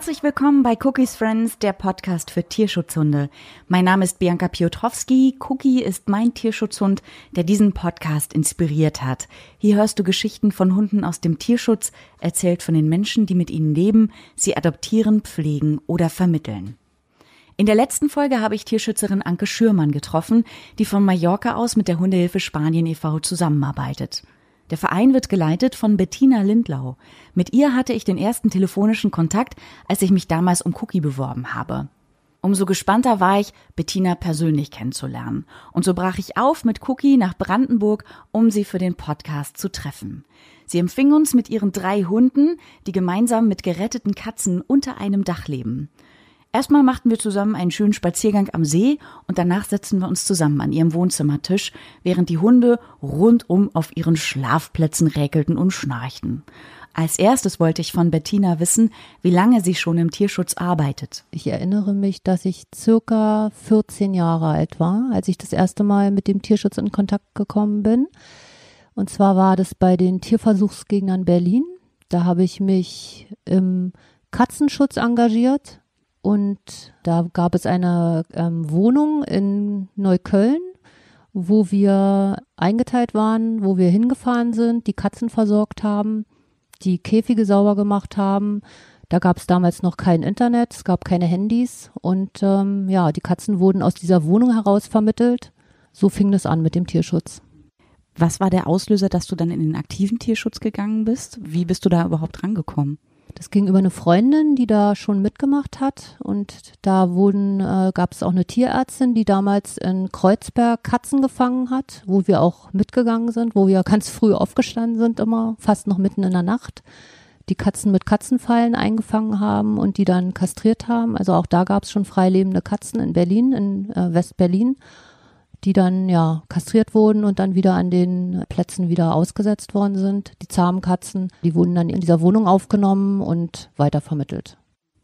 Herzlich willkommen bei Cookies Friends, der Podcast für Tierschutzhunde. Mein Name ist Bianca Piotrowski. Cookie ist mein Tierschutzhund, der diesen Podcast inspiriert hat. Hier hörst du Geschichten von Hunden aus dem Tierschutz, erzählt von den Menschen, die mit ihnen leben, sie adoptieren, pflegen oder vermitteln. In der letzten Folge habe ich Tierschützerin Anke Schürmann getroffen, die von Mallorca aus mit der Hundehilfe Spanien e.V. zusammenarbeitet. Der Verein wird geleitet von Bettina Lindlau. Mit ihr hatte ich den ersten telefonischen Kontakt, als ich mich damals um Cookie beworben habe. Umso gespannter war ich, Bettina persönlich kennenzulernen. Und so brach ich auf mit Cookie nach Brandenburg, um sie für den Podcast zu treffen. Sie empfing uns mit ihren drei Hunden, die gemeinsam mit geretteten Katzen unter einem Dach leben. Erstmal machten wir zusammen einen schönen Spaziergang am See und danach setzten wir uns zusammen an ihrem Wohnzimmertisch, während die Hunde rundum auf ihren Schlafplätzen räkelten und schnarchten. Als erstes wollte ich von Bettina wissen, wie lange sie schon im Tierschutz arbeitet. Ich erinnere mich, dass ich circa 14 Jahre alt war, als ich das erste Mal mit dem Tierschutz in Kontakt gekommen bin. Und zwar war das bei den Tierversuchsgegnern Berlin. Da habe ich mich im Katzenschutz engagiert und da gab es eine ähm, Wohnung in Neukölln, wo wir eingeteilt waren, wo wir hingefahren sind, die Katzen versorgt haben, die Käfige sauber gemacht haben. Da gab es damals noch kein Internet, es gab keine Handys und ähm, ja, die Katzen wurden aus dieser Wohnung heraus vermittelt. So fing das an mit dem Tierschutz. Was war der Auslöser, dass du dann in den aktiven Tierschutz gegangen bist? Wie bist du da überhaupt rangekommen? Das ging über eine Freundin, die da schon mitgemacht hat. Und da wurden, äh, gab es auch eine Tierärztin, die damals in Kreuzberg Katzen gefangen hat, wo wir auch mitgegangen sind, wo wir ganz früh aufgestanden sind, immer fast noch mitten in der Nacht, die Katzen mit Katzenfallen eingefangen haben und die dann kastriert haben. Also auch da gab es schon freilebende Katzen in Berlin, in äh, West-Berlin die dann ja kastriert wurden und dann wieder an den Plätzen wieder ausgesetzt worden sind. Die zahmen Katzen, die wurden dann in dieser Wohnung aufgenommen und weitervermittelt.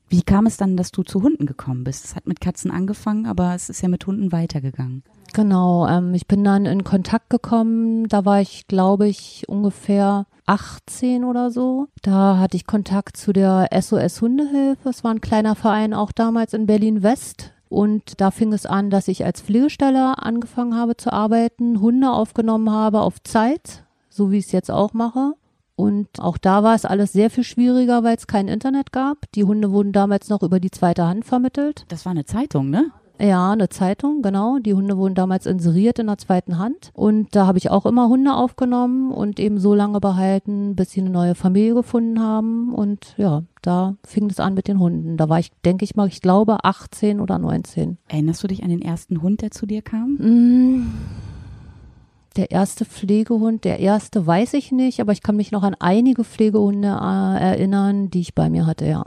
Wie kam es dann, dass du zu Hunden gekommen bist? Es hat mit Katzen angefangen, aber es ist ja mit Hunden weitergegangen. Genau, ähm, ich bin dann in Kontakt gekommen, da war ich, glaube ich, ungefähr 18 oder so. Da hatte ich Kontakt zu der SOS Hundehilfe. Es war ein kleiner Verein auch damals in Berlin West. Und da fing es an, dass ich als Pflegestelle angefangen habe zu arbeiten, Hunde aufgenommen habe auf Zeit, so wie ich es jetzt auch mache. Und auch da war es alles sehr viel schwieriger, weil es kein Internet gab. Die Hunde wurden damals noch über die zweite Hand vermittelt. Das war eine Zeitung, ne? Ja, eine Zeitung, genau. Die Hunde wurden damals inseriert in der zweiten Hand. Und da habe ich auch immer Hunde aufgenommen und eben so lange behalten, bis sie eine neue Familie gefunden haben. Und ja, da fing es an mit den Hunden. Da war ich, denke ich mal, ich glaube 18 oder 19. Erinnerst du dich an den ersten Hund, der zu dir kam? Mm, der erste Pflegehund, der erste weiß ich nicht, aber ich kann mich noch an einige Pflegehunde äh, erinnern, die ich bei mir hatte, ja.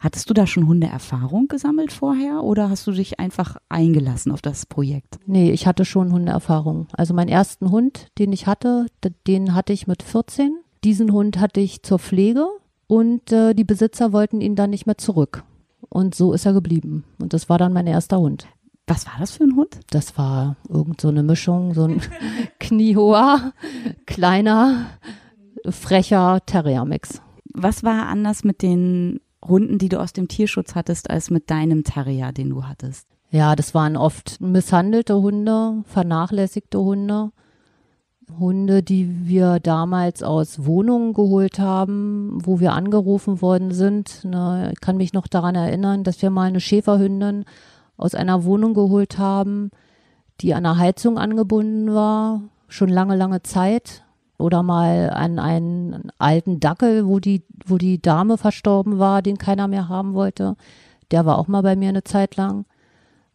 Hattest du da schon Hundeerfahrung gesammelt vorher oder hast du dich einfach eingelassen auf das Projekt? Nee, ich hatte schon Hundeerfahrung. Also meinen ersten Hund, den ich hatte, den hatte ich mit 14. Diesen Hund hatte ich zur Pflege und äh, die Besitzer wollten ihn dann nicht mehr zurück. Und so ist er geblieben. Und das war dann mein erster Hund. Was war das für ein Hund? Das war irgend so eine Mischung, so ein kniehoher, kleiner, frecher Terrier-Mix. Was war anders mit den Hunden, die du aus dem Tierschutz hattest, als mit deinem Terrier, den du hattest? Ja, das waren oft misshandelte Hunde, vernachlässigte Hunde. Hunde, die wir damals aus Wohnungen geholt haben, wo wir angerufen worden sind. ich kann mich noch daran erinnern, dass wir mal eine Schäferhündin aus einer Wohnung geholt haben, die an der Heizung angebunden war, schon lange, lange Zeit oder mal an einen alten Dackel, wo die, wo die Dame verstorben war, den keiner mehr haben wollte. Der war auch mal bei mir eine Zeit lang.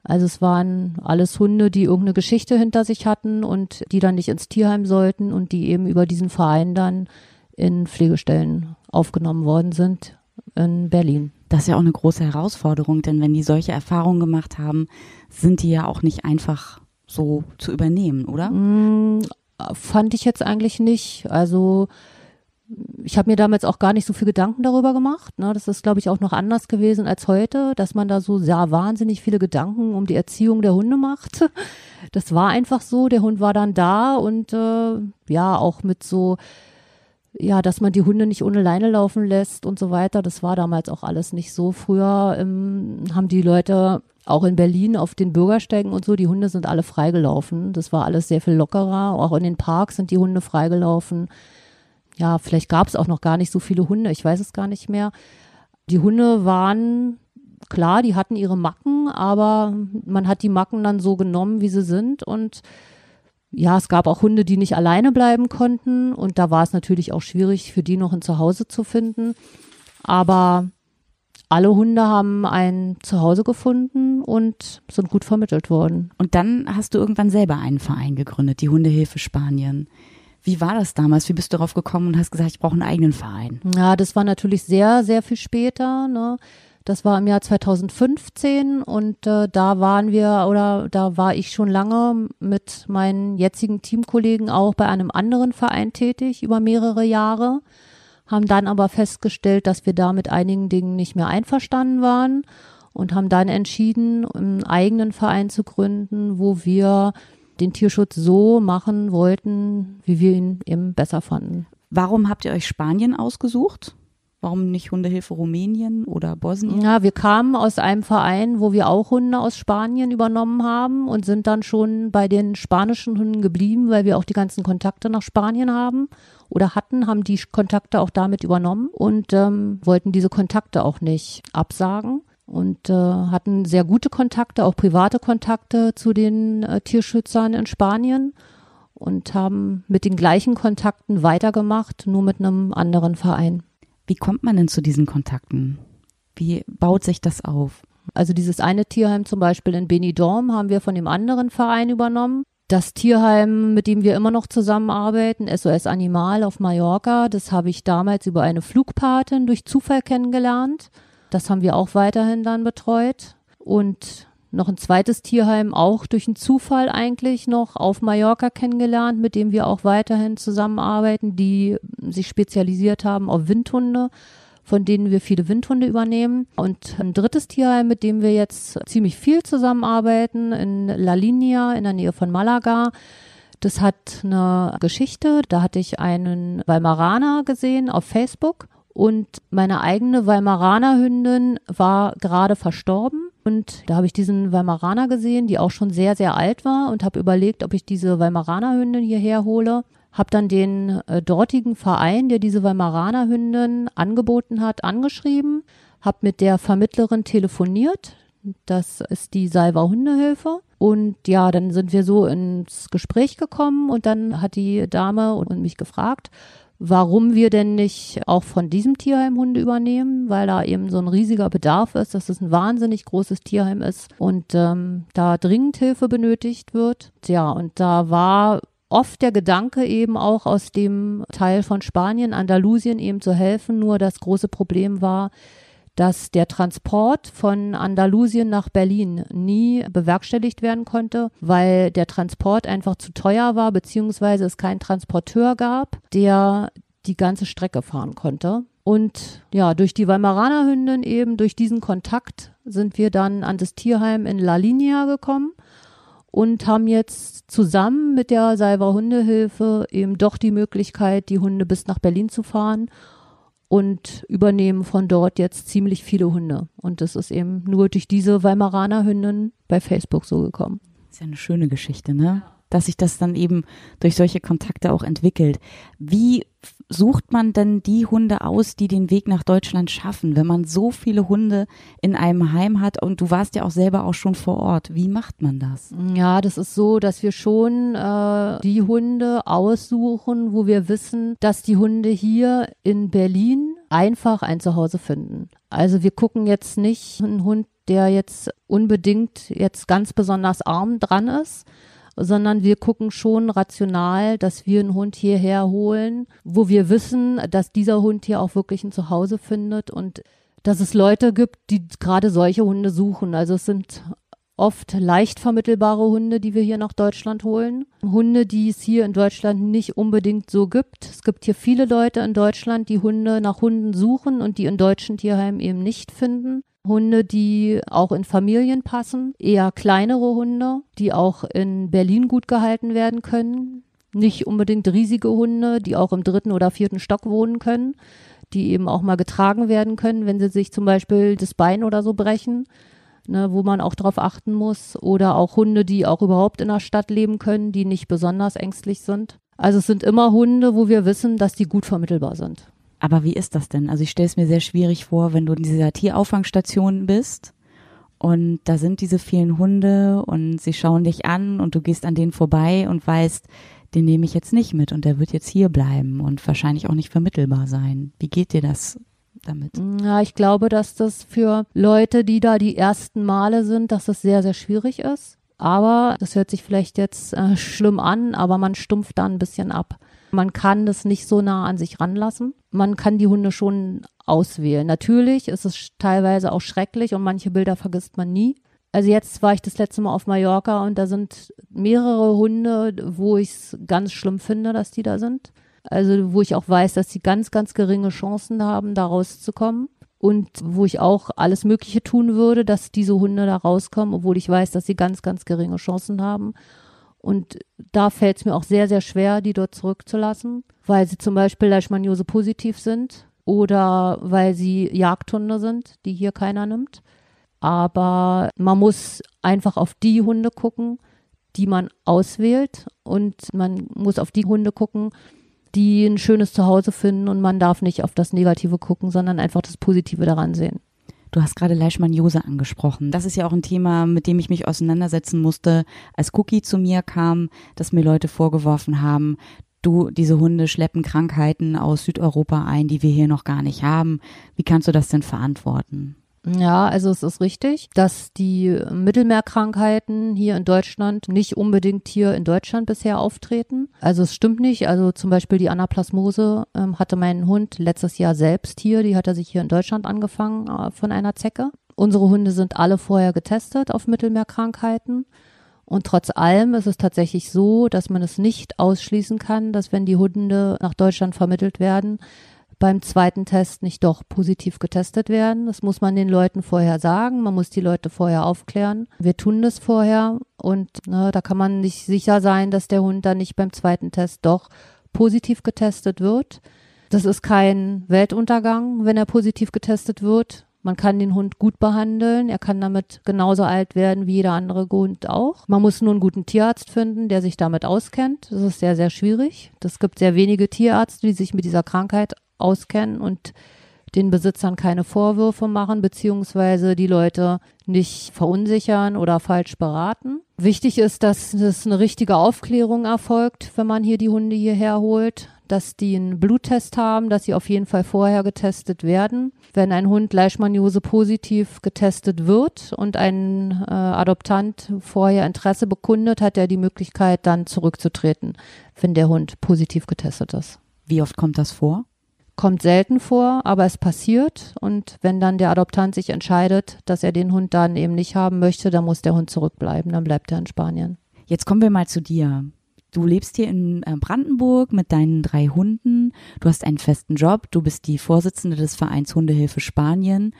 Also es waren alles Hunde, die irgendeine Geschichte hinter sich hatten und die dann nicht ins Tierheim sollten und die eben über diesen Verein dann in Pflegestellen aufgenommen worden sind in Berlin. Das ist ja auch eine große Herausforderung, denn wenn die solche Erfahrungen gemacht haben, sind die ja auch nicht einfach so zu übernehmen, oder? Fand ich jetzt eigentlich nicht. Also ich habe mir damals auch gar nicht so viel Gedanken darüber gemacht. Ne? Das ist, glaube ich, auch noch anders gewesen als heute, dass man da so sehr wahnsinnig viele Gedanken um die Erziehung der Hunde macht. Das war einfach so. Der Hund war dann da und äh, ja, auch mit so ja, dass man die Hunde nicht ohne Leine laufen lässt und so weiter. Das war damals auch alles nicht so. Früher ähm, haben die Leute auch in Berlin auf den Bürgersteigen und so, die Hunde sind alle freigelaufen. Das war alles sehr viel lockerer. Auch in den Parks sind die Hunde freigelaufen. Ja, vielleicht gab es auch noch gar nicht so viele Hunde, ich weiß es gar nicht mehr. Die Hunde waren klar, die hatten ihre Macken, aber man hat die Macken dann so genommen, wie sie sind und ja, es gab auch Hunde, die nicht alleine bleiben konnten und da war es natürlich auch schwierig für die noch ein Zuhause zu finden. Aber alle Hunde haben ein Zuhause gefunden und sind gut vermittelt worden. Und dann hast du irgendwann selber einen Verein gegründet, die Hundehilfe Spanien. Wie war das damals? Wie bist du darauf gekommen und hast gesagt, ich brauche einen eigenen Verein? Ja, das war natürlich sehr, sehr viel später. Ne? Das war im Jahr 2015 und äh, da waren wir oder da war ich schon lange mit meinen jetzigen Teamkollegen auch bei einem anderen Verein tätig über mehrere Jahre, haben dann aber festgestellt, dass wir da mit einigen Dingen nicht mehr einverstanden waren und haben dann entschieden, einen eigenen Verein zu gründen, wo wir den Tierschutz so machen wollten, wie wir ihn eben besser fanden. Warum habt ihr euch Spanien ausgesucht? Warum nicht Hundehilfe Rumänien oder Bosnien? Ja, wir kamen aus einem Verein, wo wir auch Hunde aus Spanien übernommen haben und sind dann schon bei den spanischen Hunden geblieben, weil wir auch die ganzen Kontakte nach Spanien haben oder hatten, haben die Kontakte auch damit übernommen und ähm, wollten diese Kontakte auch nicht absagen und äh, hatten sehr gute Kontakte, auch private Kontakte zu den äh, Tierschützern in Spanien und haben mit den gleichen Kontakten weitergemacht, nur mit einem anderen Verein. Wie kommt man denn zu diesen Kontakten? Wie baut sich das auf? Also dieses eine Tierheim zum Beispiel in Benidorm haben wir von dem anderen Verein übernommen. Das Tierheim, mit dem wir immer noch zusammenarbeiten, SOS Animal auf Mallorca, das habe ich damals über eine Flugpatin durch Zufall kennengelernt. Das haben wir auch weiterhin dann betreut. Und noch ein zweites Tierheim auch durch einen Zufall eigentlich noch auf Mallorca kennengelernt, mit dem wir auch weiterhin zusammenarbeiten, die sich spezialisiert haben auf Windhunde, von denen wir viele Windhunde übernehmen. Und ein drittes Tierheim, mit dem wir jetzt ziemlich viel zusammenarbeiten, in La Linea in der Nähe von Malaga. Das hat eine Geschichte. Da hatte ich einen Weimaraner gesehen auf Facebook und meine eigene Weimaraner Hündin war gerade verstorben und da habe ich diesen Weimaraner gesehen, die auch schon sehr, sehr alt war und habe überlegt, ob ich diese Weimaraner Hündin hierher hole. Habe dann den äh, dortigen Verein, der diese Weimaraner Hündin angeboten hat, angeschrieben, habe mit der Vermittlerin telefoniert. Das ist die Salva Hundehilfe. Und ja, dann sind wir so ins Gespräch gekommen und dann hat die Dame und mich gefragt, warum wir denn nicht auch von diesem Tierheim Hunde übernehmen, weil da eben so ein riesiger Bedarf ist, dass es ein wahnsinnig großes Tierheim ist und ähm, da dringend Hilfe benötigt wird. Ja, und da war oft der Gedanke eben auch aus dem Teil von Spanien, Andalusien eben zu helfen, nur das große Problem war, dass der Transport von Andalusien nach Berlin nie bewerkstelligt werden konnte, weil der Transport einfach zu teuer war, beziehungsweise es keinen Transporteur gab, der die ganze Strecke fahren konnte. Und ja, durch die Weimaraner Hündin eben, durch diesen Kontakt sind wir dann an das Tierheim in La Linea gekommen und haben jetzt zusammen mit der Salva Hundehilfe eben doch die Möglichkeit, die Hunde bis nach Berlin zu fahren und übernehmen von dort jetzt ziemlich viele Hunde. Und das ist eben nur durch diese Weimaraner Hündin bei Facebook so gekommen. Ist ja eine schöne Geschichte, ne? Dass sich das dann eben durch solche Kontakte auch entwickelt. Wie sucht man denn die Hunde aus, die den Weg nach Deutschland schaffen, wenn man so viele Hunde in einem Heim hat und du warst ja auch selber auch schon vor Ort. Wie macht man das? Ja, das ist so, dass wir schon äh, die Hunde aussuchen, wo wir wissen, dass die Hunde hier in Berlin einfach ein Zuhause finden. Also wir gucken jetzt nicht einen Hund, der jetzt unbedingt jetzt ganz besonders arm dran ist, sondern wir gucken schon rational, dass wir einen Hund hierher holen, wo wir wissen, dass dieser Hund hier auch wirklich ein Zuhause findet und dass es Leute gibt, die gerade solche Hunde suchen. Also es sind oft leicht vermittelbare Hunde, die wir hier nach Deutschland holen. Hunde, die es hier in Deutschland nicht unbedingt so gibt. Es gibt hier viele Leute in Deutschland, die Hunde nach Hunden suchen und die in deutschen Tierheimen eben nicht finden. Hunde, die auch in Familien passen, eher kleinere Hunde, die auch in Berlin gut gehalten werden können. nicht unbedingt riesige Hunde, die auch im dritten oder vierten Stock wohnen können, die eben auch mal getragen werden können, wenn sie sich zum Beispiel das Bein oder so brechen, ne, wo man auch drauf achten muss. Oder auch Hunde, die auch überhaupt in der Stadt leben können, die nicht besonders ängstlich sind. Also es sind immer Hunde, wo wir wissen, dass die gut vermittelbar sind. Aber wie ist das denn? Also ich stelle es mir sehr schwierig vor, wenn du in dieser Tierauffangstation bist und da sind diese vielen Hunde und sie schauen dich an und du gehst an denen vorbei und weißt, den nehme ich jetzt nicht mit und der wird jetzt hier bleiben und wahrscheinlich auch nicht vermittelbar sein. Wie geht dir das damit? Ja, ich glaube, dass das für Leute, die da die ersten Male sind, dass das sehr, sehr schwierig ist. Aber das hört sich vielleicht jetzt äh, schlimm an, aber man stumpft da ein bisschen ab. Man kann das nicht so nah an sich ranlassen. Man kann die Hunde schon auswählen. Natürlich ist es teilweise auch schrecklich und manche Bilder vergisst man nie. Also jetzt war ich das letzte Mal auf Mallorca und da sind mehrere Hunde, wo ich es ganz schlimm finde, dass die da sind. Also wo ich auch weiß, dass sie ganz, ganz geringe Chancen haben, da rauszukommen. Und wo ich auch alles Mögliche tun würde, dass diese Hunde da rauskommen, obwohl ich weiß, dass sie ganz, ganz geringe Chancen haben. Und da fällt es mir auch sehr, sehr schwer, die dort zurückzulassen, weil sie zum Beispiel Leishmaniose positiv sind oder weil sie Jagdhunde sind, die hier keiner nimmt. Aber man muss einfach auf die Hunde gucken, die man auswählt und man muss auf die Hunde gucken, die ein schönes Zuhause finden und man darf nicht auf das Negative gucken, sondern einfach das Positive daran sehen. Du hast gerade Leishmaniose angesprochen. Das ist ja auch ein Thema, mit dem ich mich auseinandersetzen musste, als Cookie zu mir kam, dass mir Leute vorgeworfen haben, du, diese Hunde schleppen Krankheiten aus Südeuropa ein, die wir hier noch gar nicht haben. Wie kannst du das denn verantworten? Ja, also es ist richtig, dass die Mittelmeerkrankheiten hier in Deutschland nicht unbedingt hier in Deutschland bisher auftreten. Also es stimmt nicht. Also zum Beispiel die Anaplasmose ähm, hatte mein Hund letztes Jahr selbst hier. Die hat er sich hier in Deutschland angefangen äh, von einer Zecke. Unsere Hunde sind alle vorher getestet auf Mittelmeerkrankheiten. Und trotz allem ist es tatsächlich so, dass man es nicht ausschließen kann, dass wenn die Hunde nach Deutschland vermittelt werden, beim zweiten Test nicht doch positiv getestet werden. Das muss man den Leuten vorher sagen. Man muss die Leute vorher aufklären. Wir tun das vorher und ne, da kann man nicht sicher sein, dass der Hund dann nicht beim zweiten Test doch positiv getestet wird. Das ist kein Weltuntergang, wenn er positiv getestet wird. Man kann den Hund gut behandeln. Er kann damit genauso alt werden wie jeder andere Hund auch. Man muss nur einen guten Tierarzt finden, der sich damit auskennt. Das ist sehr, sehr schwierig. Es gibt sehr wenige Tierärzte, die sich mit dieser Krankheit auskennen und den Besitzern keine Vorwürfe machen, beziehungsweise die Leute nicht verunsichern oder falsch beraten. Wichtig ist, dass es eine richtige Aufklärung erfolgt, wenn man hier die Hunde hierher holt, dass die einen Bluttest haben, dass sie auf jeden Fall vorher getestet werden. Wenn ein Hund Leishmaniose positiv getestet wird und ein äh, Adoptant vorher Interesse bekundet, hat er die Möglichkeit, dann zurückzutreten, wenn der Hund positiv getestet ist. Wie oft kommt das vor? Kommt selten vor, aber es passiert. Und wenn dann der Adoptant sich entscheidet, dass er den Hund dann eben nicht haben möchte, dann muss der Hund zurückbleiben. Dann bleibt er in Spanien. Jetzt kommen wir mal zu dir. Du lebst hier in äh, Brandenburg mit deinen drei Hunden. Du hast einen festen Job. Du bist die Vorsitzende des Vereins Hundehilfe Spanien.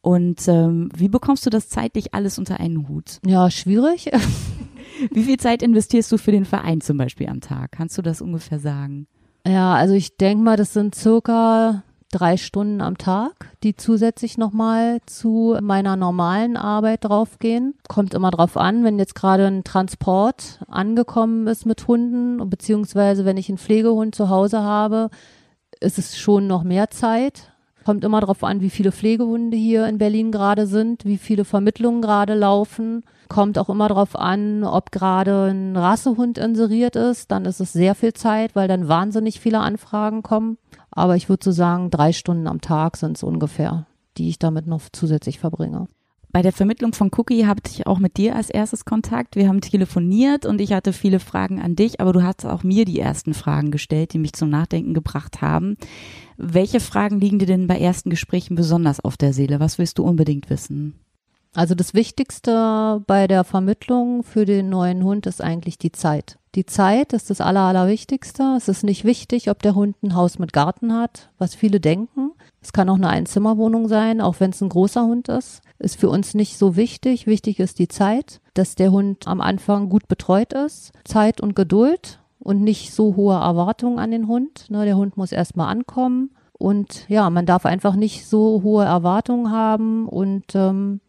Und ähm, wie bekommst du das zeitlich alles unter einen Hut? Ja, schwierig. wie viel Zeit investierst du für den Verein zum Beispiel am Tag? Kannst du das ungefähr sagen? Ja, also ich denke mal, das sind circa drei Stunden am Tag, die zusätzlich nochmal zu meiner normalen Arbeit draufgehen. Kommt immer drauf an, wenn jetzt gerade ein Transport angekommen ist mit Hunden, beziehungsweise wenn ich einen Pflegehund zu Hause habe, ist es schon noch mehr Zeit. Kommt immer darauf an, wie viele Pflegehunde hier in Berlin gerade sind, wie viele Vermittlungen gerade laufen. Kommt auch immer darauf an, ob gerade ein Rassehund inseriert ist. Dann ist es sehr viel Zeit, weil dann wahnsinnig viele Anfragen kommen. Aber ich würde so sagen, drei Stunden am Tag sind es ungefähr, die ich damit noch zusätzlich verbringe. Bei der Vermittlung von Cookie hatte ich auch mit dir als erstes Kontakt. Wir haben telefoniert und ich hatte viele Fragen an dich, aber du hast auch mir die ersten Fragen gestellt, die mich zum Nachdenken gebracht haben. Welche Fragen liegen dir denn bei ersten Gesprächen besonders auf der Seele? Was willst du unbedingt wissen? Also das Wichtigste bei der Vermittlung für den neuen Hund ist eigentlich die Zeit. Die Zeit ist das Aller, Allerwichtigste. Es ist nicht wichtig, ob der Hund ein Haus mit Garten hat, was viele denken. Es kann auch eine Einzimmerwohnung sein, auch wenn es ein großer Hund ist. Ist für uns nicht so wichtig. Wichtig ist die Zeit, dass der Hund am Anfang gut betreut ist. Zeit und Geduld und nicht so hohe Erwartungen an den Hund. Ne, der Hund muss erstmal ankommen und ja, man darf einfach nicht so hohe Erwartungen haben und ähm,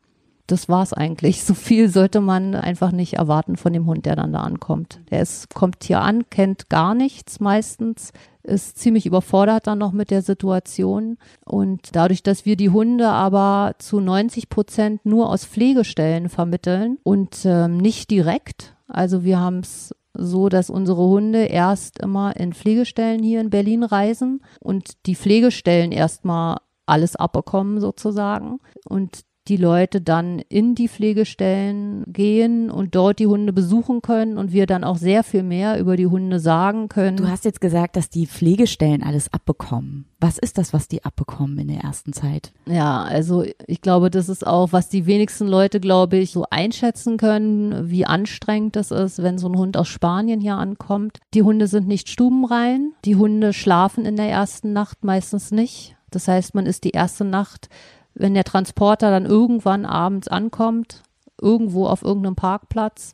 das war's eigentlich. So viel sollte man einfach nicht erwarten von dem Hund, der dann da ankommt. Der ist, kommt hier an, kennt gar nichts meistens, ist ziemlich überfordert dann noch mit der Situation. Und dadurch, dass wir die Hunde aber zu 90 Prozent nur aus Pflegestellen vermitteln und ähm, nicht direkt, also wir haben es so, dass unsere Hunde erst immer in Pflegestellen hier in Berlin reisen und die Pflegestellen erstmal alles abbekommen sozusagen. Und die Leute dann in die Pflegestellen gehen und dort die Hunde besuchen können und wir dann auch sehr viel mehr über die Hunde sagen können. Du hast jetzt gesagt, dass die Pflegestellen alles abbekommen. Was ist das, was die abbekommen in der ersten Zeit? Ja, also ich glaube, das ist auch, was die wenigsten Leute, glaube ich, so einschätzen können, wie anstrengend das ist, wenn so ein Hund aus Spanien hier ankommt. Die Hunde sind nicht stubenrein. Die Hunde schlafen in der ersten Nacht meistens nicht. Das heißt, man ist die erste Nacht wenn der Transporter dann irgendwann abends ankommt, irgendwo auf irgendeinem Parkplatz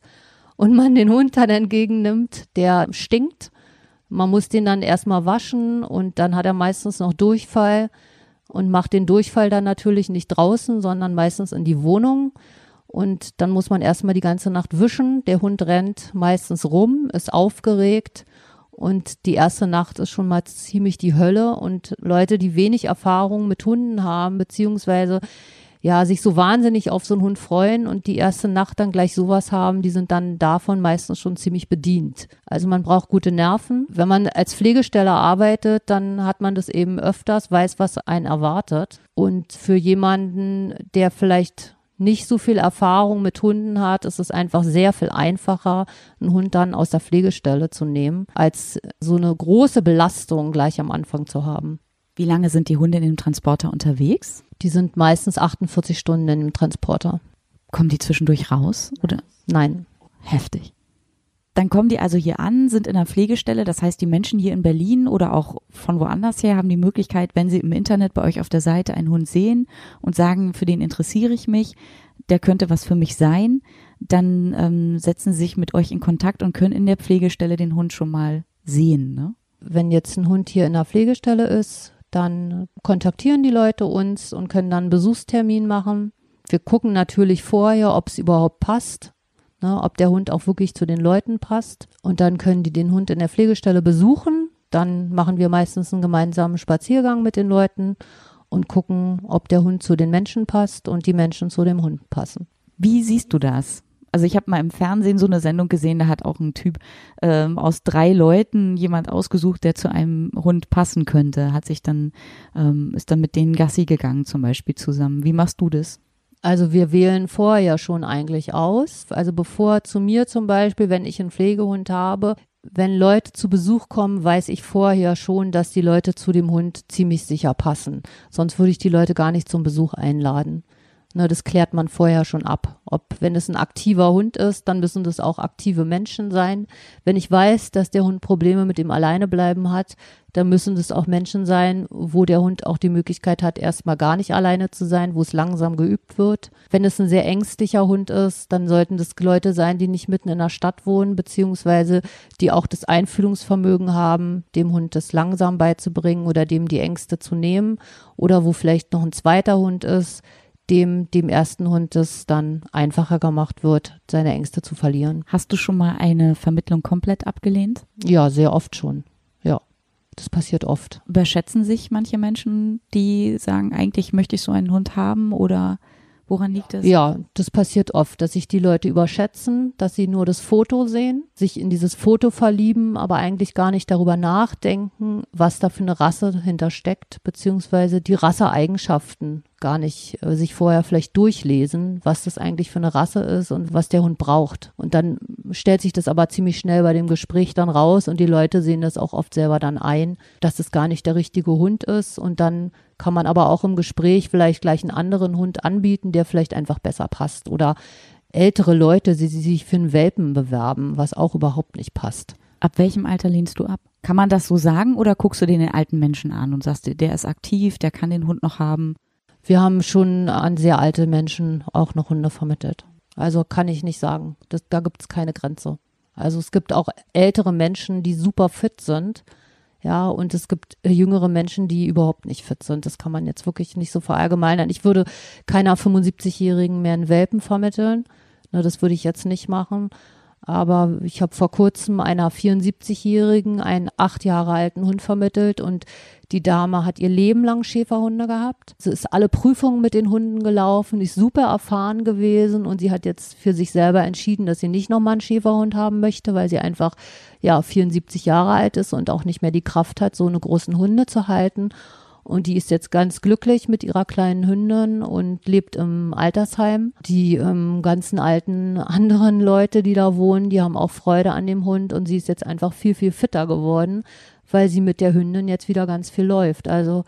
und man den Hund dann entgegennimmt, der stinkt. Man muss den dann erstmal waschen und dann hat er meistens noch Durchfall und macht den Durchfall dann natürlich nicht draußen, sondern meistens in die Wohnung. Und dann muss man erstmal die ganze Nacht wischen. Der Hund rennt meistens rum, ist aufgeregt und die erste Nacht ist schon mal ziemlich die Hölle. Und Leute, die wenig Erfahrung mit Hunden haben, beziehungsweise ja, sich so wahnsinnig auf so einen Hund freuen und die erste Nacht dann gleich sowas haben, die sind dann davon meistens schon ziemlich bedient. Also man braucht gute Nerven. Wenn man als Pflegesteller arbeitet, dann hat man das eben öfters, weiß, was einen erwartet. Und für jemanden, der vielleicht nicht so viel Erfahrung mit Hunden hat, ist es einfach sehr viel einfacher, einen Hund dann aus der Pflegestelle zu nehmen, als so eine große Belastung gleich am Anfang zu haben. Wie lange sind die Hunde in dem Transporter unterwegs? Die sind meistens 48 Stunden in dem Transporter. Kommen die zwischendurch raus? Oder? Nein. Heftig. Dann kommen die also hier an, sind in der Pflegestelle. Das heißt, die Menschen hier in Berlin oder auch von woanders her haben die Möglichkeit, wenn sie im Internet bei euch auf der Seite einen Hund sehen und sagen, für den interessiere ich mich, der könnte was für mich sein, dann ähm, setzen sie sich mit euch in Kontakt und können in der Pflegestelle den Hund schon mal sehen. Ne? Wenn jetzt ein Hund hier in der Pflegestelle ist, dann kontaktieren die Leute uns und können dann einen Besuchstermin machen. Wir gucken natürlich vorher, ob es überhaupt passt ne, ob der Hund auch wirklich zu den Leuten passt. Und dann können die den Hund in der Pflegestelle besuchen. Dann machen wir meistens einen gemeinsamen Spaziergang mit den Leuten und gucken, ob der Hund zu den Menschen passt und die Menschen zu dem Hund passen. Wie siehst du das? Also ich habe mal im Fernsehen so eine Sendung gesehen, da hat auch ein Typ ähm, aus drei Leuten jemand ausgesucht, der zu einem Hund passen könnte. Hat sich dann ähm, ist dann mit denen Gassi gegangen zum Beispiel zusammen. Wie machst du das? Also wir wählen vorher schon eigentlich aus. Also bevor zu mir zum Beispiel, wenn ich einen Pflegehund habe, wenn Leute zu Besuch kommen, weiß ich vorher schon, dass die Leute zu dem Hund ziemlich sicher passen. Sonst würde ich die Leute gar nicht zum Besuch einladen. Ne, das klärt man vorher schon ab. Ob, wenn es ein aktiver Hund ist, dann müssen das auch aktive Menschen sein. Wenn ich weiß, dass der Hund Probleme mit dem Alleinebleiben hat, dann müssen das auch Menschen sein, wo der Hund auch die Möglichkeit hat, erstmal gar nicht alleine zu sein, wo es langsam geübt wird. Wenn es ein sehr ängstlicher Hund ist, dann sollten das Leute sein, die nicht mitten in der Stadt wohnen, beziehungsweise die auch das Einfühlungsvermögen haben, dem Hund das langsam beizubringen oder dem die Ängste zu nehmen. Oder wo vielleicht noch ein zweiter Hund ist, dem dem ersten Hund es dann einfacher gemacht wird, seine Ängste zu verlieren. Hast du schon mal eine Vermittlung komplett abgelehnt? Ja, sehr oft schon. Ja, das passiert oft. Überschätzen sich manche Menschen, die sagen, eigentlich möchte ich so einen Hund haben oder Woran liegt das? Ja, das passiert oft, dass sich die Leute überschätzen, dass sie nur das Foto sehen, sich in dieses Foto verlieben, aber eigentlich gar nicht darüber nachdenken, was da für eine Rasse hintersteckt, beziehungsweise die Rasseeigenschaften gar nicht äh, sich vorher vielleicht durchlesen, was das eigentlich für eine Rasse ist und was der Hund braucht. Und dann stellt sich das aber ziemlich schnell bei dem Gespräch dann raus und die Leute sehen das auch oft selber dann ein, dass es gar nicht der richtige Hund ist und dann kann man aber auch im Gespräch vielleicht gleich einen anderen Hund anbieten, der vielleicht einfach besser passt oder ältere Leute, die sich für einen Welpen bewerben, was auch überhaupt nicht passt. Ab welchem Alter lehnst du ab? Kann man das so sagen oder guckst du den alten Menschen an und sagst, der ist aktiv, der kann den Hund noch haben? Wir haben schon an sehr alte Menschen auch noch Hunde vermittelt. Also kann ich nicht sagen. Das, da gibt es keine Grenze. Also es gibt auch ältere Menschen, die super fit sind. Ja, und es gibt äh, jüngere Menschen, die überhaupt nicht fit sind. Das kann man jetzt wirklich nicht so verallgemeinern. Ich würde keiner 75-Jährigen mehr einen Welpen vermitteln. Ne, das würde ich jetzt nicht machen. Aber ich habe vor kurzem einer 74-Jährigen einen acht Jahre alten Hund vermittelt und die Dame hat ihr Leben lang Schäferhunde gehabt. Sie ist alle Prüfungen mit den Hunden gelaufen, ist super erfahren gewesen und sie hat jetzt für sich selber entschieden, dass sie nicht nochmal einen Schäferhund haben möchte, weil sie einfach ja 74 Jahre alt ist und auch nicht mehr die Kraft hat, so eine großen Hunde zu halten. Und die ist jetzt ganz glücklich mit ihrer kleinen Hündin und lebt im Altersheim. Die ähm, ganzen alten anderen Leute, die da wohnen, die haben auch Freude an dem Hund und sie ist jetzt einfach viel, viel fitter geworden, weil sie mit der Hündin jetzt wieder ganz viel läuft. Also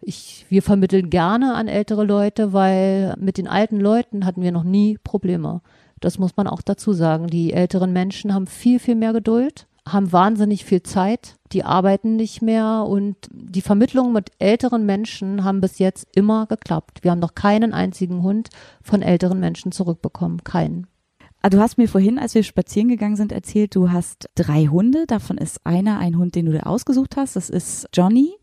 ich, wir vermitteln gerne an ältere Leute, weil mit den alten Leuten hatten wir noch nie Probleme. Das muss man auch dazu sagen. Die älteren Menschen haben viel, viel mehr Geduld haben wahnsinnig viel Zeit, die arbeiten nicht mehr und die Vermittlung mit älteren Menschen haben bis jetzt immer geklappt. Wir haben noch keinen einzigen Hund von älteren Menschen zurückbekommen, keinen. Ah, du hast mir vorhin, als wir spazieren gegangen sind, erzählt, du hast drei Hunde. Davon ist einer ein Hund, den du dir ausgesucht hast. Das ist Johnny.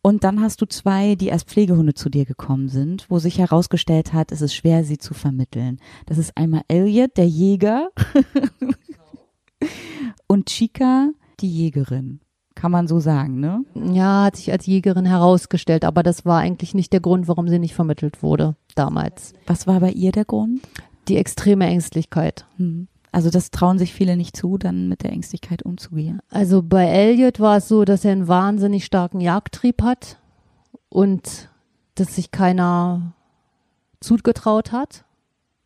Und dann hast du zwei, die als Pflegehunde zu dir gekommen sind, wo sich herausgestellt hat, es ist schwer, sie zu vermitteln. Das ist einmal Elliot, der Jäger. und Chica die Jägerin. Kann man so sagen, ne? Ja, hat sich als Jägerin herausgestellt, aber das war eigentlich nicht der Grund, warum sie nicht vermittelt wurde damals. Was war bei ihr der Grund? Die extreme Ängstlichkeit. Hm. Also das trauen sich viele nicht zu, dann mit der Ängstlichkeit umzugehen. Also bei Elliot war es so, dass er einen wahnsinnig starken Jagdtrieb hat und dass sich keiner zugetraut hat.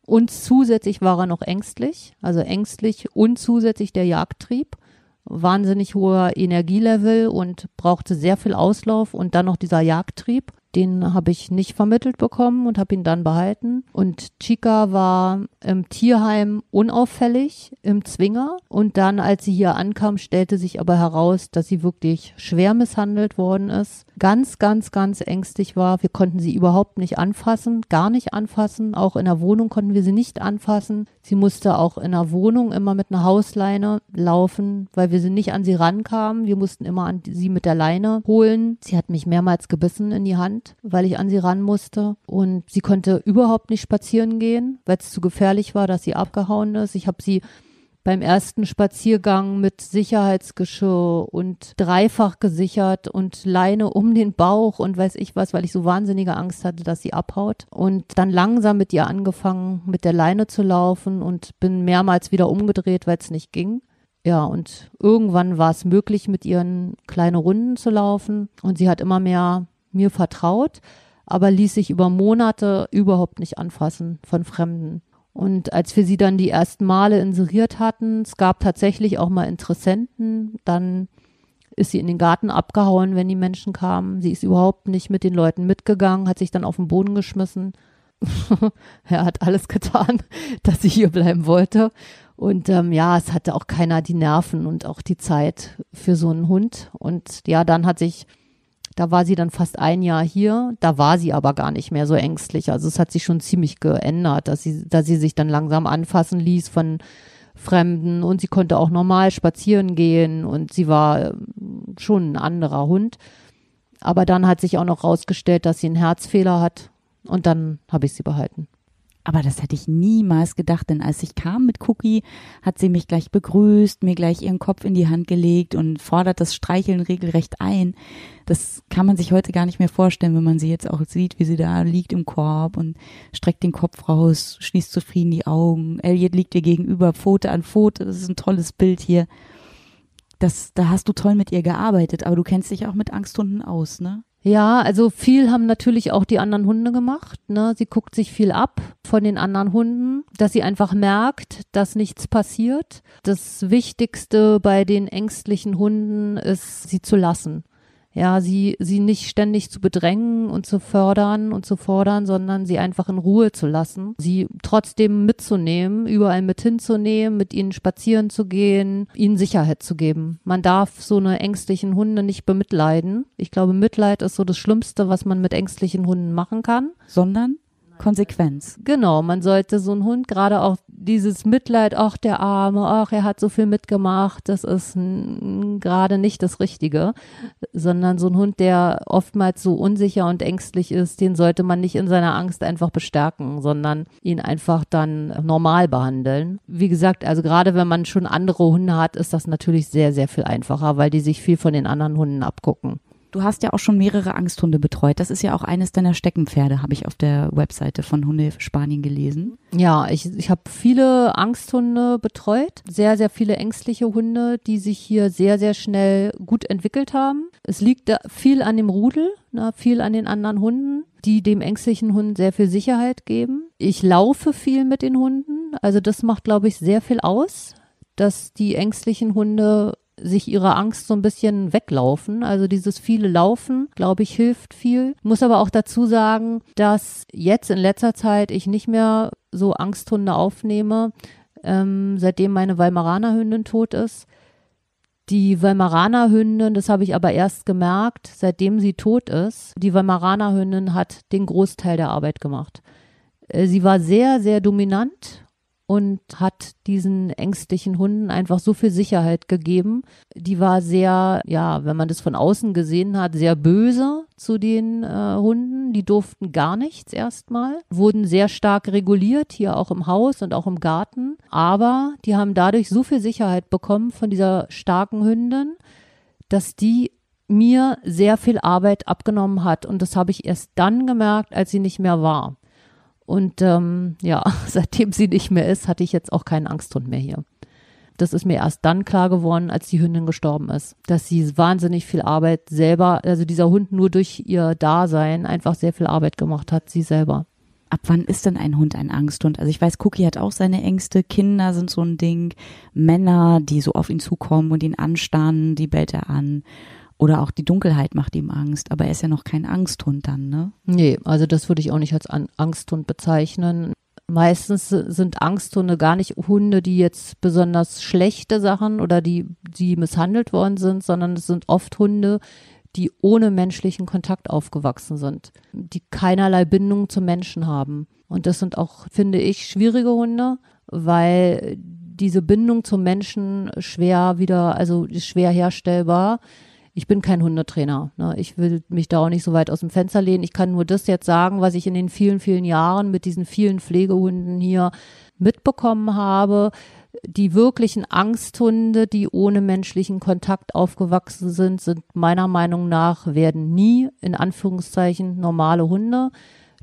Und zusätzlich war er noch ängstlich, also ängstlich und zusätzlich der Jagdtrieb. Wahnsinnig hoher Energielevel und brauchte sehr viel Auslauf und dann noch dieser Jagdtrieb. Den habe ich nicht vermittelt bekommen und habe ihn dann behalten. Und Chica war im Tierheim unauffällig, im Zwinger. Und dann, als sie hier ankam, stellte sich aber heraus, dass sie wirklich schwer misshandelt worden ist. Ganz, ganz, ganz ängstlich war. Wir konnten sie überhaupt nicht anfassen, gar nicht anfassen. Auch in der Wohnung konnten wir sie nicht anfassen. Sie musste auch in der Wohnung immer mit einer Hausleine laufen, weil wir sie nicht an sie rankamen. Wir mussten immer an sie mit der Leine holen. Sie hat mich mehrmals gebissen in die Hand weil ich an sie ran musste. Und sie konnte überhaupt nicht spazieren gehen, weil es zu gefährlich war, dass sie abgehauen ist. Ich habe sie beim ersten Spaziergang mit Sicherheitsgeschirr und dreifach gesichert und Leine um den Bauch und weiß ich was, weil ich so wahnsinnige Angst hatte, dass sie abhaut. Und dann langsam mit ihr angefangen, mit der Leine zu laufen und bin mehrmals wieder umgedreht, weil es nicht ging. Ja, und irgendwann war es möglich, mit ihren kleinen Runden zu laufen. Und sie hat immer mehr mir vertraut, aber ließ sich über Monate überhaupt nicht anfassen von Fremden. Und als wir sie dann die ersten Male inseriert hatten, es gab tatsächlich auch mal Interessenten, dann ist sie in den Garten abgehauen, wenn die Menschen kamen. Sie ist überhaupt nicht mit den Leuten mitgegangen, hat sich dann auf den Boden geschmissen. er hat alles getan, dass sie hier bleiben wollte. Und ähm, ja, es hatte auch keiner die Nerven und auch die Zeit für so einen Hund. Und ja, dann hat sich da war sie dann fast ein Jahr hier. Da war sie aber gar nicht mehr so ängstlich. Also es hat sich schon ziemlich geändert, dass sie, dass sie sich dann langsam anfassen ließ von Fremden und sie konnte auch normal spazieren gehen und sie war ähm, schon ein anderer Hund. Aber dann hat sich auch noch rausgestellt, dass sie einen Herzfehler hat und dann habe ich sie behalten. Aber das hätte ich niemals gedacht, denn als ich kam mit Cookie, hat sie mich gleich begrüßt, mir gleich ihren Kopf in die Hand gelegt und fordert das Streicheln regelrecht ein. Das kann man sich heute gar nicht mehr vorstellen, wenn man sie jetzt auch sieht, wie sie da liegt im Korb und streckt den Kopf raus, schließt zufrieden die Augen. Elliot liegt ihr gegenüber, Pfote an Pfote. Das ist ein tolles Bild hier. Das, da hast du toll mit ihr gearbeitet, aber du kennst dich auch mit Angsthunden aus, ne? Ja, also viel haben natürlich auch die anderen Hunde gemacht. Ne? Sie guckt sich viel ab von den anderen Hunden, dass sie einfach merkt, dass nichts passiert. Das Wichtigste bei den ängstlichen Hunden ist, sie zu lassen ja, sie, sie nicht ständig zu bedrängen und zu fördern und zu fordern, sondern sie einfach in Ruhe zu lassen, sie trotzdem mitzunehmen, überall mit hinzunehmen, mit ihnen spazieren zu gehen, ihnen Sicherheit zu geben. Man darf so eine ängstlichen Hunde nicht bemitleiden. Ich glaube, Mitleid ist so das Schlimmste, was man mit ängstlichen Hunden machen kann. Sondern? Konsequenz. Genau, man sollte so einen Hund, gerade auch dieses Mitleid, ach der Arme, ach er hat so viel mitgemacht, das ist gerade nicht das Richtige, sondern so ein Hund, der oftmals so unsicher und ängstlich ist, den sollte man nicht in seiner Angst einfach bestärken, sondern ihn einfach dann normal behandeln. Wie gesagt, also gerade wenn man schon andere Hunde hat, ist das natürlich sehr, sehr viel einfacher, weil die sich viel von den anderen Hunden abgucken. Du hast ja auch schon mehrere Angsthunde betreut. Das ist ja auch eines deiner Steckenpferde, habe ich auf der Webseite von Hunde Spanien gelesen. Ja, ich, ich habe viele Angsthunde betreut. Sehr, sehr viele ängstliche Hunde, die sich hier sehr, sehr schnell gut entwickelt haben. Es liegt viel an dem Rudel, na, viel an den anderen Hunden, die dem ängstlichen Hund sehr viel Sicherheit geben. Ich laufe viel mit den Hunden. Also das macht, glaube ich, sehr viel aus dass die ängstlichen Hunde sich ihrer Angst so ein bisschen weglaufen. Also dieses viele Laufen, glaube ich, hilft viel. Muss aber auch dazu sagen, dass jetzt in letzter Zeit ich nicht mehr so Angsthunde aufnehme, ähm, seitdem meine Weimaraner Hündin tot ist. Die Weimaraner Hündin, das habe ich aber erst gemerkt, seitdem sie tot ist. Die Weimaraner Hündin hat den Großteil der Arbeit gemacht. Äh, sie war sehr, sehr dominant und hat diesen ängstlichen Hunden einfach so viel Sicherheit gegeben. Die war sehr, ja, wenn man das von außen gesehen hat, sehr böse zu den äh, Hunden. Die durften gar nichts erstmal, wurden sehr stark reguliert, hier auch im Haus und auch im Garten. Aber die haben dadurch so viel Sicherheit bekommen von dieser starken Hündin, dass die mir sehr viel Arbeit abgenommen hat. Und das habe ich erst dann gemerkt, als sie nicht mehr war. Und ähm, ja, seitdem sie nicht mehr ist, hatte ich jetzt auch keinen Angsthund mehr hier. Das ist mir erst dann klar geworden, als die Hündin gestorben ist, dass sie wahnsinnig viel Arbeit selber, also dieser Hund nur durch ihr Dasein einfach sehr viel Arbeit gemacht hat, sie selber. Ab wann ist denn ein Hund ein Angsthund? Also ich weiß, Cookie hat auch seine Ängste, Kinder sind so ein Ding, Männer, die so auf ihn zukommen und ihn anstarren, die bellt er an. Oder auch die Dunkelheit macht ihm Angst, aber er ist ja noch kein Angsthund dann, ne? Nee, also das würde ich auch nicht als Angsthund bezeichnen. Meistens sind Angsthunde gar nicht Hunde, die jetzt besonders schlechte Sachen oder die, die misshandelt worden sind, sondern es sind oft Hunde, die ohne menschlichen Kontakt aufgewachsen sind, die keinerlei Bindung zum Menschen haben. Und das sind auch, finde ich, schwierige Hunde, weil diese Bindung zum Menschen schwer wieder, also schwer herstellbar ich bin kein Hundetrainer. Ne? Ich will mich da auch nicht so weit aus dem Fenster lehnen. Ich kann nur das jetzt sagen, was ich in den vielen, vielen Jahren mit diesen vielen Pflegehunden hier mitbekommen habe. Die wirklichen Angsthunde, die ohne menschlichen Kontakt aufgewachsen sind, sind meiner Meinung nach, werden nie in Anführungszeichen normale Hunde.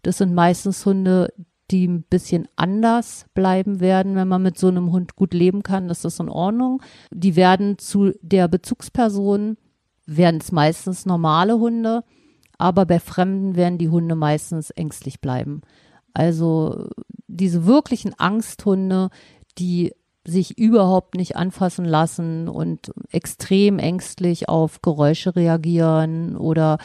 Das sind meistens Hunde, die ein bisschen anders bleiben werden, wenn man mit so einem Hund gut leben kann, ist das in Ordnung. Die werden zu der Bezugsperson werden es meistens normale Hunde, aber bei Fremden werden die Hunde meistens ängstlich bleiben. Also diese wirklichen Angsthunde, die sich überhaupt nicht anfassen lassen und extrem ängstlich auf Geräusche reagieren oder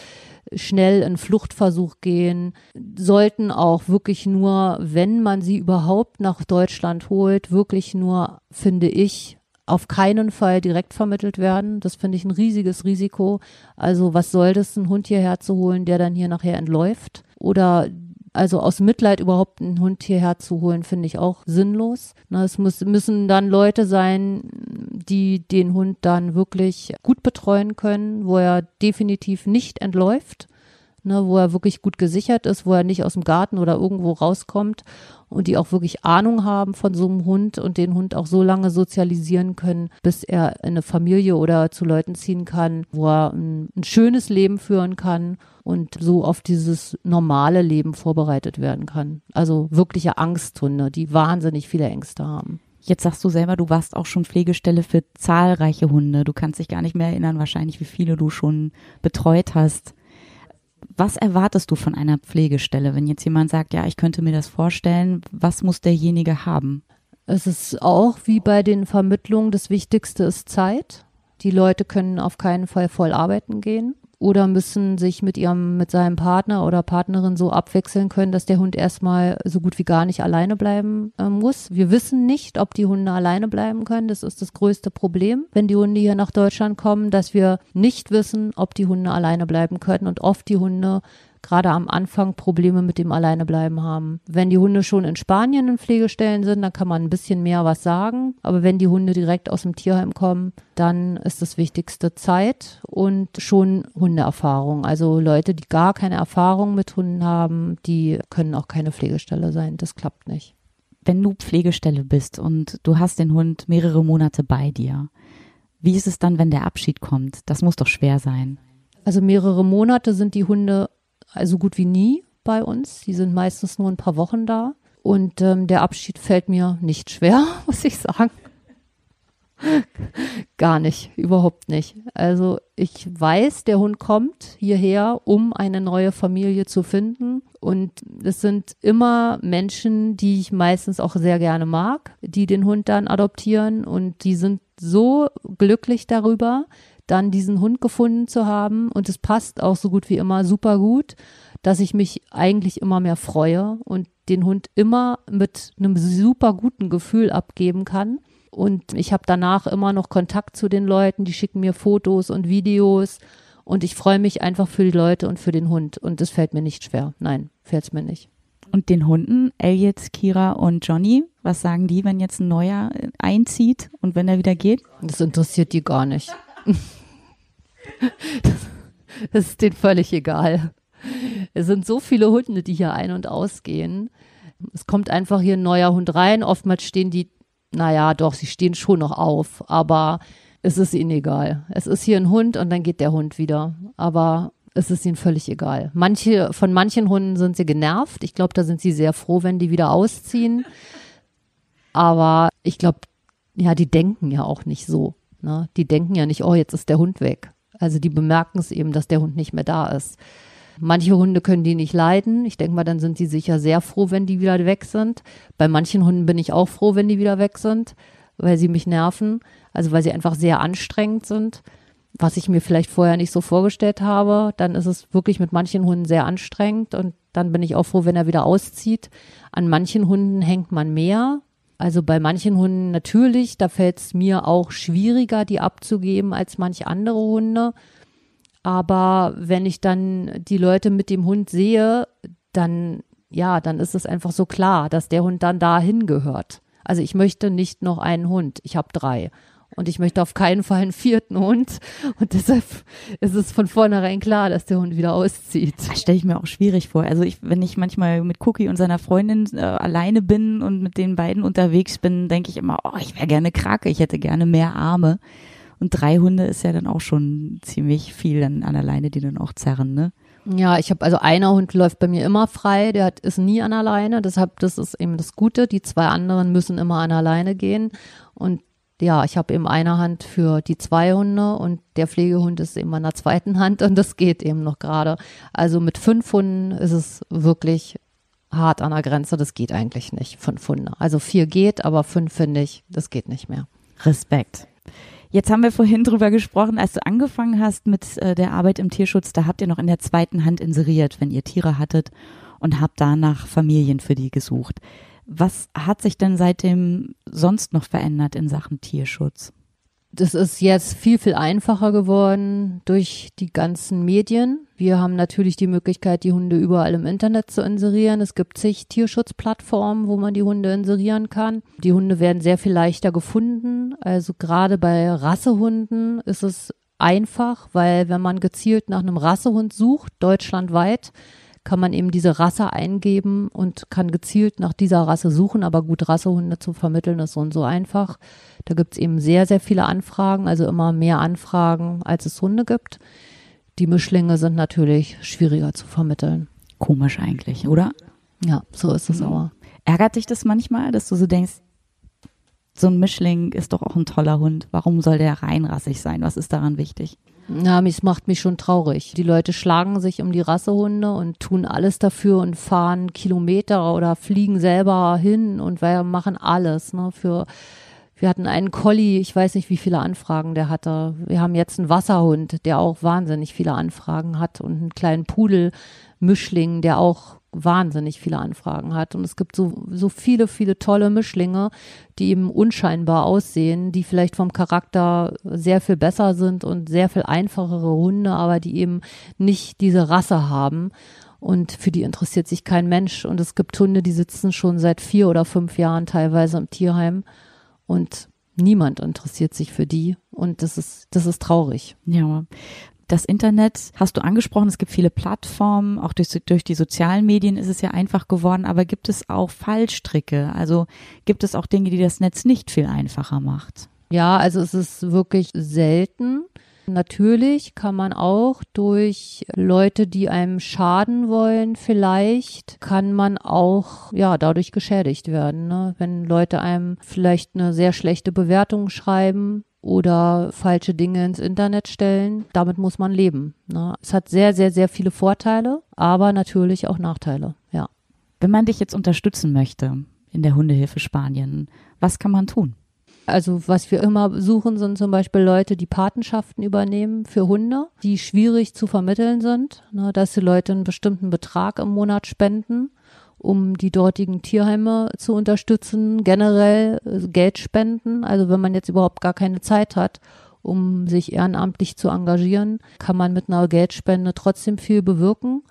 schnell in Fluchtversuch gehen, sollten auch wirklich nur, wenn man sie überhaupt nach Deutschland holt, wirklich nur, finde ich, auf keinen Fall direkt vermittelt werden. Das finde ich ein riesiges Risiko. Also was soll das, einen Hund hierher zu holen, der dann hier nachher entläuft? Oder also aus Mitleid überhaupt einen Hund hierher zu holen, finde ich auch sinnlos. Es muss, müssen dann Leute sein, die den Hund dann wirklich gut betreuen können, wo er definitiv nicht entläuft ne, wo er wirklich gut gesichert ist, wo er nicht aus dem Garten oder irgendwo rauskommt und die auch wirklich Ahnung haben von so einem Hund und den Hund auch so lange sozialisieren können, bis er in eine Familie oder zu Leuten ziehen kann, wo er ein, ein schönes Leben führen kann und so auf dieses normale Leben vorbereitet werden kann. Also wirkliche Angsthunde, die wahnsinnig viele Ängste haben. Jetzt sagst du selber, du warst auch schon Pflegestelle für zahlreiche Hunde. Du kannst dich gar nicht mehr erinnern, wahrscheinlich, wie viele du schon betreut hast was erwartest du von einer Pflegestelle, wenn jetzt jemand sagt, ja, ich könnte mir das vorstellen, was muss derjenige haben? Es ist auch wie bei den Vermittlungen, das Wichtigste ist Zeit. Die Leute können auf keinen Fall voll arbeiten gehen oder müssen sich mit ihrem, mit seinem Partner oder Partnerin so abwechseln können, dass der Hund erstmal so gut wie gar nicht alleine bleiben äh, muss. Wir wissen nicht, ob die Hunde alleine bleiben können. Das ist das größte Problem, wenn die Hunde hier nach Deutschland kommen, dass wir nicht wissen, ob die Hunde alleine bleiben können und oft die Hunde gerade am Anfang Probleme mit dem Alleinebleiben haben. Wenn die Hunde schon in Spanien in Pflegestellen sind, dann kann man ein bisschen mehr was sagen. Aber wenn die Hunde direkt aus dem Tierheim kommen, dann ist das Wichtigste Zeit und schon Hundeerfahrung. Also Leute, die gar keine Erfahrung mit Hunden haben, die können auch keine Pflegestelle sein. Das klappt nicht. Wenn du Pflegestelle bist und du hast den Hund mehrere Monate bei dir, wie ist es dann, wenn der Abschied kommt? Das muss doch schwer sein. Also mehrere Monate sind die Hunde also gut wie nie bei uns. Die sind meistens nur ein paar Wochen da. Und ähm, der Abschied fällt mir nicht schwer, muss ich sagen. Gar nicht, überhaupt nicht. Also ich weiß, der Hund kommt hierher, um eine neue Familie zu finden. Und es sind immer Menschen, die ich meistens auch sehr gerne mag, die den Hund dann adoptieren. Und die sind so glücklich darüber, dann diesen Hund gefunden zu haben. Und es passt auch so gut wie immer super gut, dass ich mich eigentlich immer mehr freue und den Hund immer mit einem super guten Gefühl abgeben kann. Und ich habe danach immer noch Kontakt zu den Leuten, die schicken mir Fotos und Videos. Und ich freue mich einfach für die Leute und für den Hund. Und es fällt mir nicht schwer. Nein, fällt es mir nicht. Und den Hunden, Elliot, Kira und Johnny, was sagen die, wenn jetzt ein neuer einzieht und wenn er wieder geht? Das interessiert die gar nicht. Das, das ist denen völlig egal. Es sind so viele Hunde, die hier ein- und ausgehen. Es kommt einfach hier ein neuer Hund rein. Oftmals stehen die naja, doch, sie stehen schon noch auf, aber es ist ihnen egal. Es ist hier ein Hund und dann geht der Hund wieder. Aber es ist ihnen völlig egal. Manche, von manchen Hunden sind sie genervt. Ich glaube, da sind sie sehr froh, wenn die wieder ausziehen. Aber ich glaube, ja, die denken ja auch nicht so. Ne? Die denken ja nicht, oh, jetzt ist der Hund weg. Also die bemerken es eben, dass der Hund nicht mehr da ist. Manche Hunde können die nicht leiden. Ich denke mal, dann sind sie sicher sehr froh, wenn die wieder weg sind. Bei manchen Hunden bin ich auch froh, wenn die wieder weg sind, weil sie mich nerven. Also weil sie einfach sehr anstrengend sind, was ich mir vielleicht vorher nicht so vorgestellt habe. Dann ist es wirklich mit manchen Hunden sehr anstrengend und dann bin ich auch froh, wenn er wieder auszieht. An manchen Hunden hängt man mehr. Also bei manchen Hunden natürlich, da fällt es mir auch schwieriger, die abzugeben als manche andere Hunde. Aber wenn ich dann die Leute mit dem Hund sehe, dann, ja, dann ist es einfach so klar, dass der Hund dann dahin gehört. Also ich möchte nicht noch einen Hund. Ich habe drei. Und ich möchte auf keinen Fall einen vierten Hund. Und deshalb ist es von vornherein klar, dass der Hund wieder auszieht. Das stelle ich mir auch schwierig vor. Also ich, wenn ich manchmal mit Cookie und seiner Freundin äh, alleine bin und mit den beiden unterwegs bin, denke ich immer, oh, ich wäre gerne Krake, ich hätte gerne mehr Arme. Und drei Hunde ist ja dann auch schon ziemlich viel dann an der Leine, die dann auch zerren, ne? Ja, ich habe also einer Hund läuft bei mir immer frei, der hat, ist nie an der Leine, deshalb das ist eben das Gute. Die zwei anderen müssen immer an der Leine gehen und ja, ich habe eben eine Hand für die zwei Hunde und der Pflegehund ist eben an der zweiten Hand und das geht eben noch gerade. Also mit fünf Hunden ist es wirklich hart an der Grenze. Das geht eigentlich nicht, fünf Hunde. Also vier geht, aber fünf finde ich, das geht nicht mehr. Respekt. Jetzt haben wir vorhin drüber gesprochen, als du angefangen hast mit äh, der Arbeit im Tierschutz, da habt ihr noch in der zweiten Hand inseriert, wenn ihr Tiere hattet und habt danach Familien für die gesucht. Was hat sich denn seitdem sonst noch verändert in Sachen Tierschutz? Das ist jetzt viel, viel einfacher geworden durch die ganzen Medien. Wir haben natürlich die Möglichkeit, die Hunde überall im Internet zu inserieren. Es gibt zig Tierschutzplattformen, wo man die Hunde inserieren kann. Die Hunde werden sehr viel leichter gefunden. Also gerade bei Rassehunden ist es einfach, weil wenn man gezielt nach einem Rassehund sucht, deutschlandweit, kann man eben diese Rasse eingeben und kann gezielt nach dieser Rasse suchen. Aber gut, Rassehunde zu vermitteln ist so und so einfach. Da gibt es eben sehr, sehr viele Anfragen, also immer mehr Anfragen, als es Hunde gibt. Die Mischlinge sind natürlich schwieriger zu vermitteln. Komisch eigentlich, oder? Ja, so ist es mhm. aber. Ärgert dich das manchmal, dass du so denkst, so ein Mischling ist doch auch ein toller Hund. Warum soll der reinrassig sein? Was ist daran wichtig? Ja, es macht mich schon traurig. Die Leute schlagen sich um die Rassehunde und tun alles dafür und fahren Kilometer oder fliegen selber hin und wir machen alles, ne, für wir hatten einen Collie, ich weiß nicht, wie viele Anfragen der hatte. Wir haben jetzt einen Wasserhund, der auch wahnsinnig viele Anfragen hat und einen kleinen Pudel-Mischling, der auch wahnsinnig viele Anfragen hat. Und es gibt so, so viele, viele tolle Mischlinge, die eben unscheinbar aussehen, die vielleicht vom Charakter sehr viel besser sind und sehr viel einfachere Hunde, aber die eben nicht diese Rasse haben. und für die interessiert sich kein Mensch. Und es gibt Hunde, die sitzen schon seit vier oder fünf Jahren teilweise im Tierheim und niemand interessiert sich für die. Und das ist, das ist traurig. Ja. Das Internet hast du angesprochen, es gibt viele Plattformen, auch durch, durch die sozialen Medien ist es ja einfach geworden, aber gibt es auch Fallstricke? Also gibt es auch Dinge, die das Netz nicht viel einfacher macht? Ja, also es ist wirklich selten. Natürlich kann man auch durch Leute, die einem schaden wollen, vielleicht kann man auch ja dadurch geschädigt werden. Ne? Wenn Leute einem vielleicht eine sehr schlechte Bewertung schreiben oder falsche Dinge ins Internet stellen, damit muss man leben. Ne? Es hat sehr, sehr, sehr viele Vorteile, aber natürlich auch Nachteile. Ja. Wenn man dich jetzt unterstützen möchte in der Hundehilfe Spanien, was kann man tun? Also was wir immer suchen, sind zum Beispiel Leute, die Patenschaften übernehmen für Hunde, die schwierig zu vermitteln sind, ne, dass die Leute einen bestimmten Betrag im Monat spenden, um die dortigen Tierheime zu unterstützen, generell äh, Geld spenden. Also wenn man jetzt überhaupt gar keine Zeit hat, um sich ehrenamtlich zu engagieren, kann man mit einer Geldspende trotzdem viel bewirken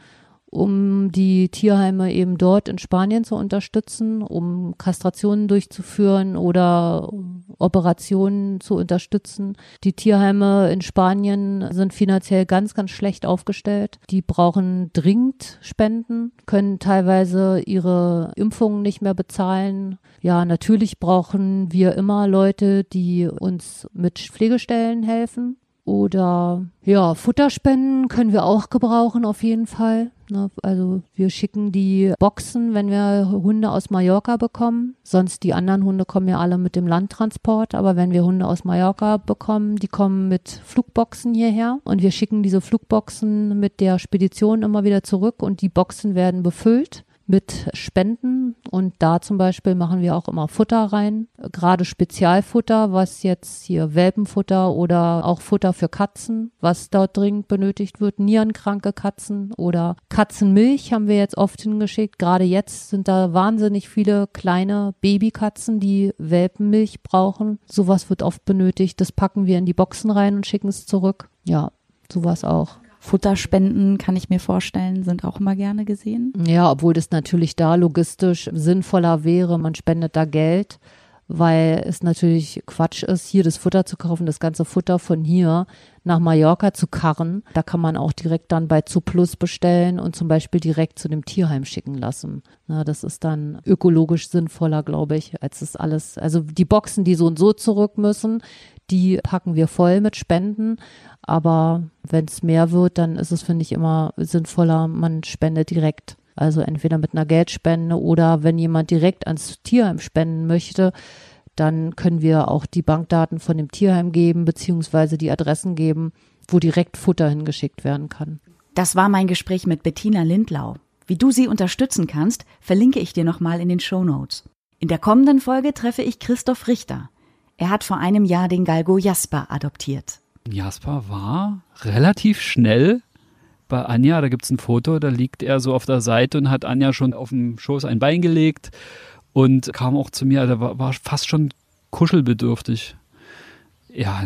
um die Tierheime eben dort in Spanien zu unterstützen, um Kastrationen durchzuführen oder Operationen zu unterstützen. Die Tierheime in Spanien sind finanziell ganz, ganz schlecht aufgestellt. Die brauchen dringend Spenden, können teilweise ihre Impfungen nicht mehr bezahlen. Ja, natürlich brauchen wir immer Leute, die uns mit Pflegestellen helfen. Oder ja, Futterspenden können wir auch gebrauchen auf jeden Fall. Ne? Also wir schicken die Boxen, wenn wir Hunde aus Mallorca bekommen. Sonst die anderen Hunde kommen ja alle mit dem Landtransport. Aber wenn wir Hunde aus Mallorca bekommen, die kommen mit Flugboxen hierher. Und wir schicken diese Flugboxen mit der Spedition immer wieder zurück und die Boxen werden befüllt mit Spenden und da zum Beispiel machen wir auch immer Futter rein, gerade Spezialfutter, was jetzt hier Welpenfutter oder auch Futter für Katzen, was dort dringend benötigt wird, nierenkranke Katzen oder Katzenmilch haben wir jetzt oft hingeschickt. Gerade jetzt sind da wahnsinnig viele kleine Babykatzen, die Welpenmilch brauchen. Sowas wird oft benötigt. Das packen wir in die Boxen rein und schicken es zurück. Ja, sowas auch. Futterspenden, kann ich mir vorstellen, sind auch immer gerne gesehen. Ja, obwohl das natürlich da logistisch sinnvoller wäre. Man spendet da Geld, weil es natürlich Quatsch ist, hier das Futter zu kaufen, das ganze Futter von hier nach Mallorca zu karren. Da kann man auch direkt dann bei Zuplus bestellen und zum Beispiel direkt zu dem Tierheim schicken lassen. Na, das ist dann ökologisch sinnvoller, glaube ich, als das alles. Also die Boxen, die so und so zurück müssen, die packen wir voll mit Spenden. Aber wenn es mehr wird, dann ist es, finde ich, immer sinnvoller, man spendet direkt. Also entweder mit einer Geldspende oder wenn jemand direkt ans Tierheim spenden möchte, dann können wir auch die Bankdaten von dem Tierheim geben, beziehungsweise die Adressen geben, wo direkt Futter hingeschickt werden kann. Das war mein Gespräch mit Bettina Lindlau. Wie du sie unterstützen kannst, verlinke ich dir nochmal in den Show Notes. In der kommenden Folge treffe ich Christoph Richter. Er hat vor einem Jahr den Galgo Jasper adoptiert. Jasper war relativ schnell bei Anja. Da gibt es ein Foto, da liegt er so auf der Seite und hat Anja schon auf dem Schoß ein Bein gelegt und kam auch zu mir. Der war, war fast schon kuschelbedürftig. Ja,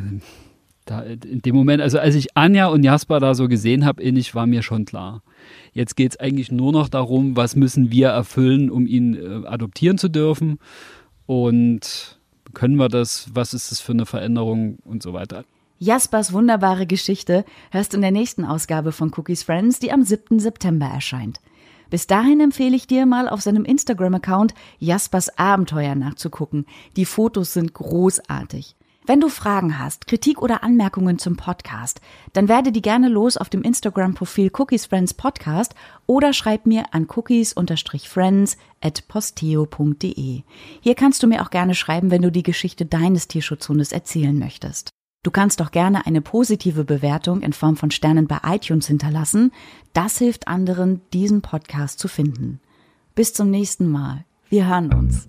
da, in dem Moment, also als ich Anja und Jasper da so gesehen habe, innig war mir schon klar. Jetzt geht es eigentlich nur noch darum, was müssen wir erfüllen, um ihn äh, adoptieren zu dürfen. Und können wir das? Was ist das für eine Veränderung und so weiter? Jaspers wunderbare Geschichte hörst in der nächsten Ausgabe von Cookies Friends, die am 7. September erscheint. Bis dahin empfehle ich dir mal auf seinem Instagram-Account Jaspers Abenteuer nachzugucken. Die Fotos sind großartig. Wenn du Fragen hast, Kritik oder Anmerkungen zum Podcast, dann werde die gerne los auf dem Instagram-Profil Cookies Friends Podcast oder schreib mir an cookies-friends at posteo.de. Hier kannst du mir auch gerne schreiben, wenn du die Geschichte deines Tierschutzhundes erzählen möchtest. Du kannst doch gerne eine positive Bewertung in Form von Sternen bei iTunes hinterlassen. Das hilft anderen, diesen Podcast zu finden. Bis zum nächsten Mal. Wir hören uns.